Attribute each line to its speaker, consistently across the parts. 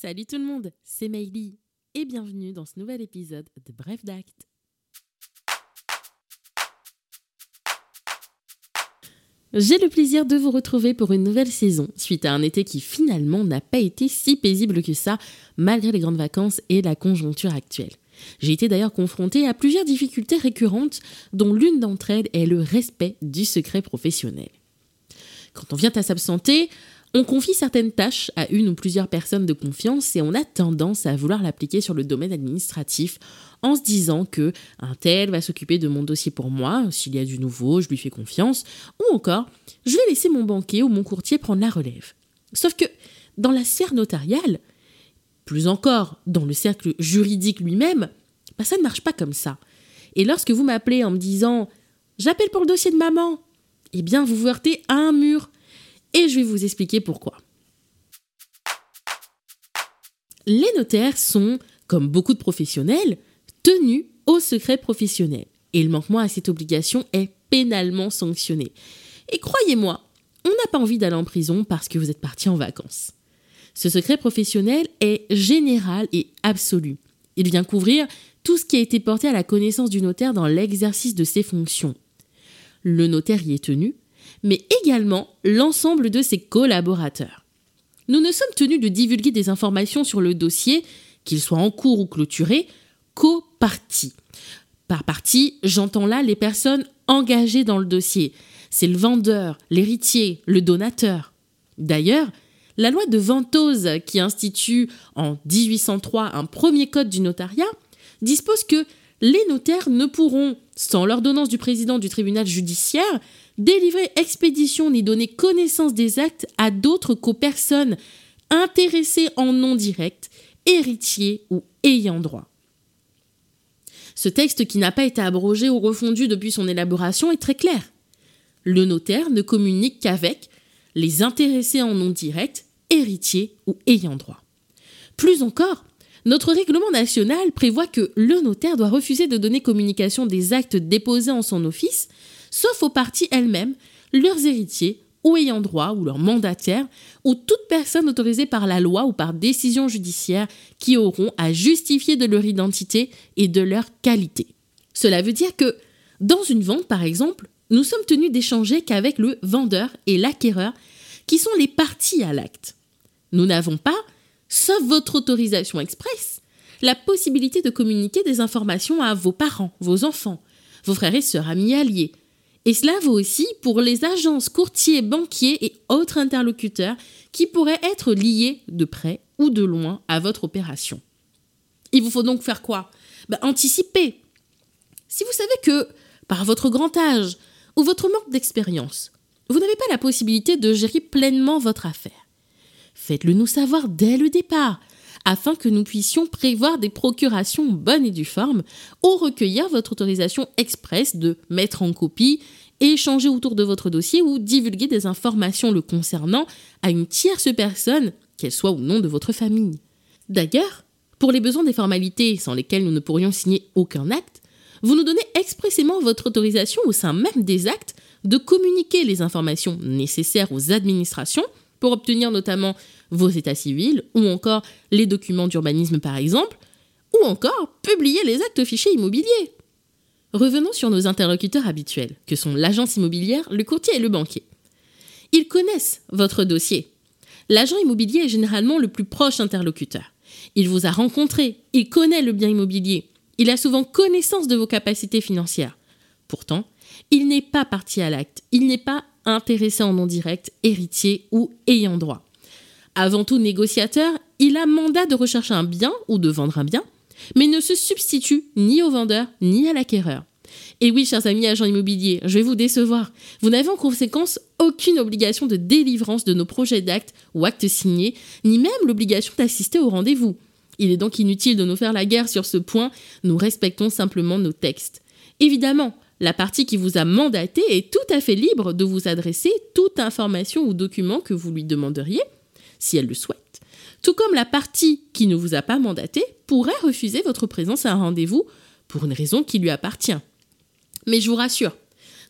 Speaker 1: Salut tout le monde, c'est Meili et bienvenue dans ce nouvel épisode de Bref d'Acte. J'ai le plaisir de vous retrouver pour une nouvelle saison, suite à un été qui finalement n'a pas été si paisible que ça, malgré les grandes vacances et la conjoncture actuelle. J'ai été d'ailleurs confrontée à plusieurs difficultés récurrentes, dont l'une d'entre elles est le respect du secret professionnel. Quand on vient à s'absenter, on confie certaines tâches à une ou plusieurs personnes de confiance et on a tendance à vouloir l'appliquer sur le domaine administratif en se disant que un tel va s'occuper de mon dossier pour moi, s'il y a du nouveau, je lui fais confiance, ou encore je vais laisser mon banquier ou mon courtier prendre la relève. Sauf que dans la sphère notariale, plus encore dans le cercle juridique lui-même, bah, ça ne marche pas comme ça. Et lorsque vous m'appelez en me disant j'appelle pour le dossier de maman, eh bien vous vous heurtez à un mur et je vais vous expliquer pourquoi. Les notaires sont, comme beaucoup de professionnels, tenus au secret professionnel. Et le manquement à cette obligation est pénalement sanctionné. Et croyez-moi, on n'a pas envie d'aller en prison parce que vous êtes parti en vacances. Ce secret professionnel est général et absolu. Il vient couvrir tout ce qui a été porté à la connaissance du notaire dans l'exercice de ses fonctions. Le notaire y est tenu, mais également l'ensemble de ses collaborateurs. Nous ne sommes tenus de divulguer des informations sur le dossier, qu'il soit en cours ou clôturé, qu'aux parties. Par partie, j'entends là les personnes engagées dans le dossier. C'est le vendeur, l'héritier, le donateur. D'ailleurs, la loi de Ventose, qui institue en 1803 un premier code du notariat, dispose que les notaires ne pourront, sans l'ordonnance du président du tribunal judiciaire, délivrer expédition ni donner connaissance des actes à d'autres qu'aux personnes intéressées en nom direct, héritiers ou ayant droit. Ce texte qui n'a pas été abrogé ou refondu depuis son élaboration est très clair. Le notaire ne communique qu'avec les intéressés en nom direct, héritiers ou ayant droit. Plus encore, notre règlement national prévoit que le notaire doit refuser de donner communication des actes déposés en son office sauf aux parties elles-mêmes, leurs héritiers ou ayant droit ou leurs mandataires ou toute personne autorisée par la loi ou par décision judiciaire qui auront à justifier de leur identité et de leur qualité. Cela veut dire que dans une vente, par exemple, nous sommes tenus d'échanger qu'avec le vendeur et l'acquéreur qui sont les parties à l'acte. Nous n'avons pas, sauf votre autorisation expresse, la possibilité de communiquer des informations à vos parents, vos enfants, vos frères et sœurs, amis alliés, et cela vaut aussi pour les agences, courtiers, banquiers et autres interlocuteurs qui pourraient être liés de près ou de loin à votre opération. Il vous faut donc faire quoi? Ben, Anticiper. Si vous savez que, par votre grand âge ou votre manque d'expérience, vous n'avez pas la possibilité de gérer pleinement votre affaire, faites-le nous savoir dès le départ afin que nous puissions prévoir des procurations bonnes et due forme ou recueillir votre autorisation expresse de mettre en copie, échanger autour de votre dossier ou divulguer des informations le concernant à une tierce personne, qu'elle soit ou non de votre famille. D'ailleurs, pour les besoins des formalités sans lesquelles nous ne pourrions signer aucun acte, vous nous donnez expressément votre autorisation au sein même des actes de communiquer les informations nécessaires aux administrations pour obtenir notamment vos états civils, ou encore les documents d'urbanisme par exemple, ou encore publier les actes fichiers immobiliers. Revenons sur nos interlocuteurs habituels, que sont l'agence immobilière, le courtier et le banquier. Ils connaissent votre dossier. L'agent immobilier est généralement le plus proche interlocuteur. Il vous a rencontré, il connaît le bien immobilier, il a souvent connaissance de vos capacités financières. Pourtant, il n'est pas parti à l'acte, il n'est pas intéressé en nom direct, héritier ou ayant droit. Avant tout négociateur, il a mandat de rechercher un bien ou de vendre un bien, mais ne se substitue ni au vendeur ni à l'acquéreur. Et oui, chers amis agents immobiliers, je vais vous décevoir. Vous n'avez en conséquence aucune obligation de délivrance de nos projets d'actes ou actes signés, ni même l'obligation d'assister au rendez-vous. Il est donc inutile de nous faire la guerre sur ce point, nous respectons simplement nos textes. Évidemment, la partie qui vous a mandaté est tout à fait libre de vous adresser toute information ou document que vous lui demanderiez, si elle le souhaite, tout comme la partie qui ne vous a pas mandaté pourrait refuser votre présence à un rendez-vous pour une raison qui lui appartient. Mais je vous rassure,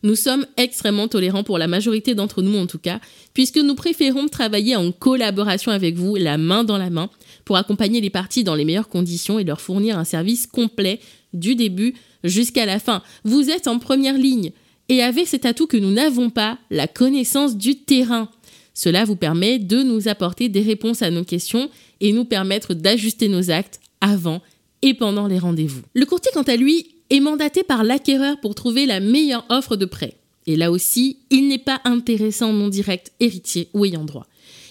Speaker 1: Nous sommes extrêmement tolérants pour la majorité d'entre nous en tout cas, puisque nous préférons travailler en collaboration avec vous, la main dans la main, pour accompagner les parties dans les meilleures conditions et leur fournir un service complet du début jusqu'à la fin. Vous êtes en première ligne et avez cet atout que nous n'avons pas, la connaissance du terrain. Cela vous permet de nous apporter des réponses à nos questions et nous permettre d'ajuster nos actes avant et pendant les rendez-vous. Le courtier, quant à lui, est mandaté par l'acquéreur pour trouver la meilleure offre de prêt. Et là aussi, il n'est pas intéressant non direct, héritier ou ayant droit.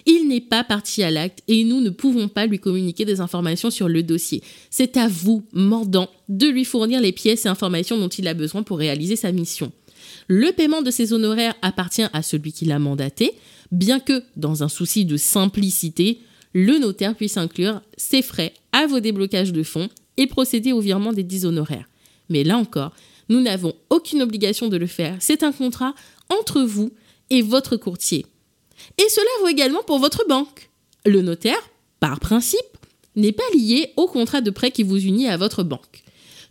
Speaker 1: Il n'est pas parti à l'acte et nous ne pouvons pas lui communiquer des informations sur le dossier. C'est à vous, mordant, de lui fournir les pièces et informations dont il a besoin pour réaliser sa mission. Le paiement de ses honoraires appartient à celui qui l'a mandaté, bien que, dans un souci de simplicité, le notaire puisse inclure ses frais à vos déblocages de fonds et procéder au virement des 10 honoraires. Mais là encore, nous n'avons aucune obligation de le faire. C'est un contrat entre vous et votre courtier. Et cela vaut également pour votre banque. Le notaire, par principe, n'est pas lié au contrat de prêt qui vous unit à votre banque.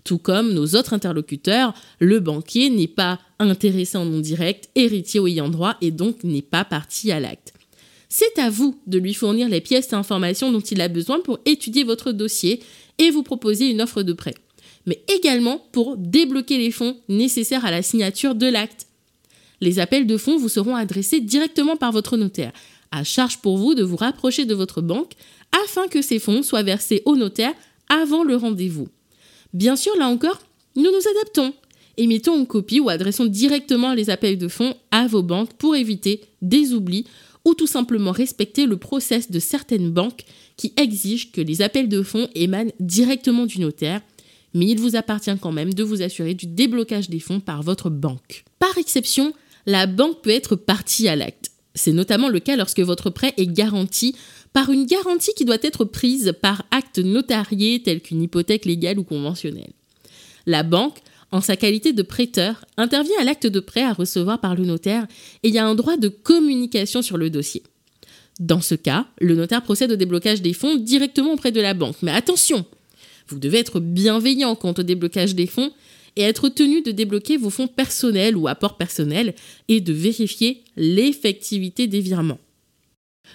Speaker 1: Tout comme nos autres interlocuteurs, le banquier n'est pas intéressé en non direct, héritier ou ayant droit et donc n'est pas parti à l'acte. C'est à vous de lui fournir les pièces et informations dont il a besoin pour étudier votre dossier et vous proposer une offre de prêt, mais également pour débloquer les fonds nécessaires à la signature de l'acte. Les appels de fonds vous seront adressés directement par votre notaire, à charge pour vous de vous rapprocher de votre banque afin que ces fonds soient versés au notaire avant le rendez-vous. Bien sûr, là encore, nous nous adaptons. Émettons une copie ou adressons directement les appels de fonds à vos banques pour éviter des oublis ou tout simplement respecter le process de certaines banques qui exigent que les appels de fonds émanent directement du notaire, mais il vous appartient quand même de vous assurer du déblocage des fonds par votre banque. Par exception, la banque peut être partie à l'acte. C'est notamment le cas lorsque votre prêt est garanti par une garantie qui doit être prise par acte notarié tel qu'une hypothèque légale ou conventionnelle. La banque en sa qualité de prêteur, intervient à l'acte de prêt à recevoir par le notaire et il y a un droit de communication sur le dossier. Dans ce cas, le notaire procède au déblocage des fonds directement auprès de la banque. Mais attention, vous devez être bienveillant quant au déblocage des fonds et être tenu de débloquer vos fonds personnels ou apports personnels et de vérifier l'effectivité des virements.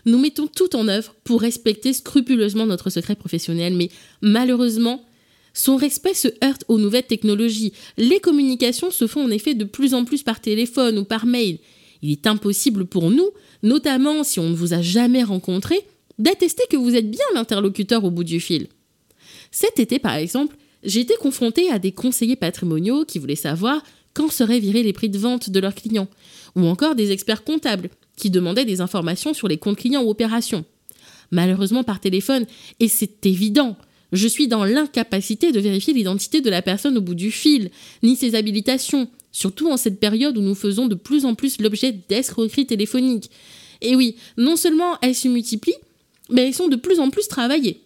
Speaker 1: Nous mettons tout en œuvre pour respecter scrupuleusement notre secret professionnel, mais malheureusement, son respect se heurte aux nouvelles technologies. Les communications se font en effet de plus en plus par téléphone ou par mail. Il est impossible pour nous, notamment si on ne vous a jamais rencontré, d'attester que vous êtes bien l'interlocuteur au bout du fil. Cet été, par exemple, j'ai été confrontée à des conseillers patrimoniaux qui voulaient savoir quand seraient virés les prix de vente de leurs clients, ou encore des experts comptables qui demandaient des informations sur les comptes clients ou opérations. Malheureusement par téléphone, et c'est évident, je suis dans l'incapacité de vérifier l'identité de la personne au bout du fil, ni ses habilitations, surtout en cette période où nous faisons de plus en plus l'objet d'escroqueries téléphoniques. Et oui, non seulement elles se multiplient, mais elles sont de plus en plus travaillées.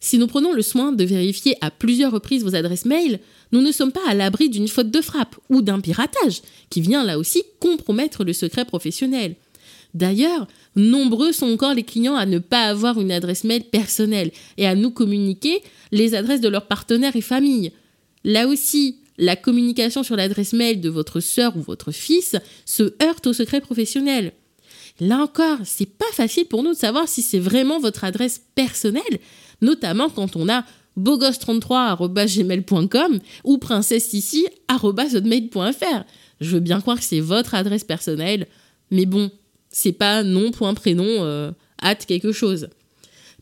Speaker 1: Si nous prenons le soin de vérifier à plusieurs reprises vos adresses mail, nous ne sommes pas à l'abri d'une faute de frappe ou d'un piratage, qui vient là aussi compromettre le secret professionnel. D'ailleurs, nombreux sont encore les clients à ne pas avoir une adresse mail personnelle et à nous communiquer les adresses de leurs partenaires et familles. Là aussi, la communication sur l'adresse mail de votre sœur ou votre fils se heurte au secret professionnel. Là encore, c'est pas facile pour nous de savoir si c'est vraiment votre adresse personnelle, notamment quand on a bogos33.gmail.com ou princesse-ici.hotmail.fr. Je veux bien croire que c'est votre adresse personnelle, mais bon, c'est pas nom, point, prénom, euh, hâte quelque chose.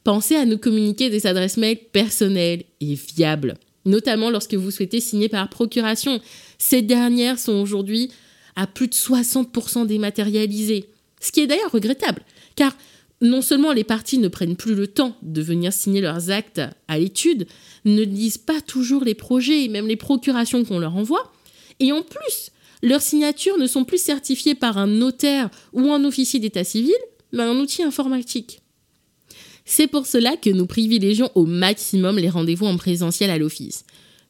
Speaker 1: Pensez à nous communiquer des adresses mail personnelles et fiables, notamment lorsque vous souhaitez signer par procuration. Ces dernières sont aujourd'hui à plus de 60% dématérialisées, ce qui est d'ailleurs regrettable, car non seulement les parties ne prennent plus le temps de venir signer leurs actes à l'étude, ne lisent pas toujours les projets et même les procurations qu'on leur envoie, et en plus, leurs signatures ne sont plus certifiées par un notaire ou un officier d'état civil, mais un outil informatique. C'est pour cela que nous privilégions au maximum les rendez-vous en présentiel à l'office.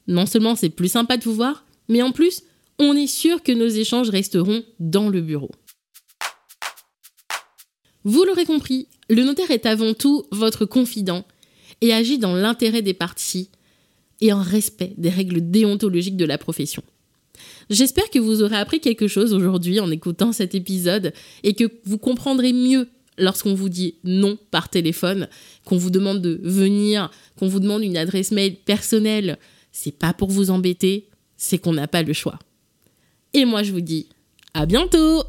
Speaker 1: Non seulement c'est plus sympa de vous voir, mais en plus, on est sûr que nos échanges resteront dans le bureau. Vous l'aurez compris, le notaire est avant tout votre confident et agit dans l'intérêt des parties et en respect des règles déontologiques de la profession. J'espère que vous aurez appris quelque chose aujourd'hui en écoutant cet épisode et que vous comprendrez mieux lorsqu'on vous dit non par téléphone, qu'on vous demande de venir, qu'on vous demande une adresse mail personnelle, c'est pas pour vous embêter, c'est qu'on n'a pas le choix. Et moi je vous dis à bientôt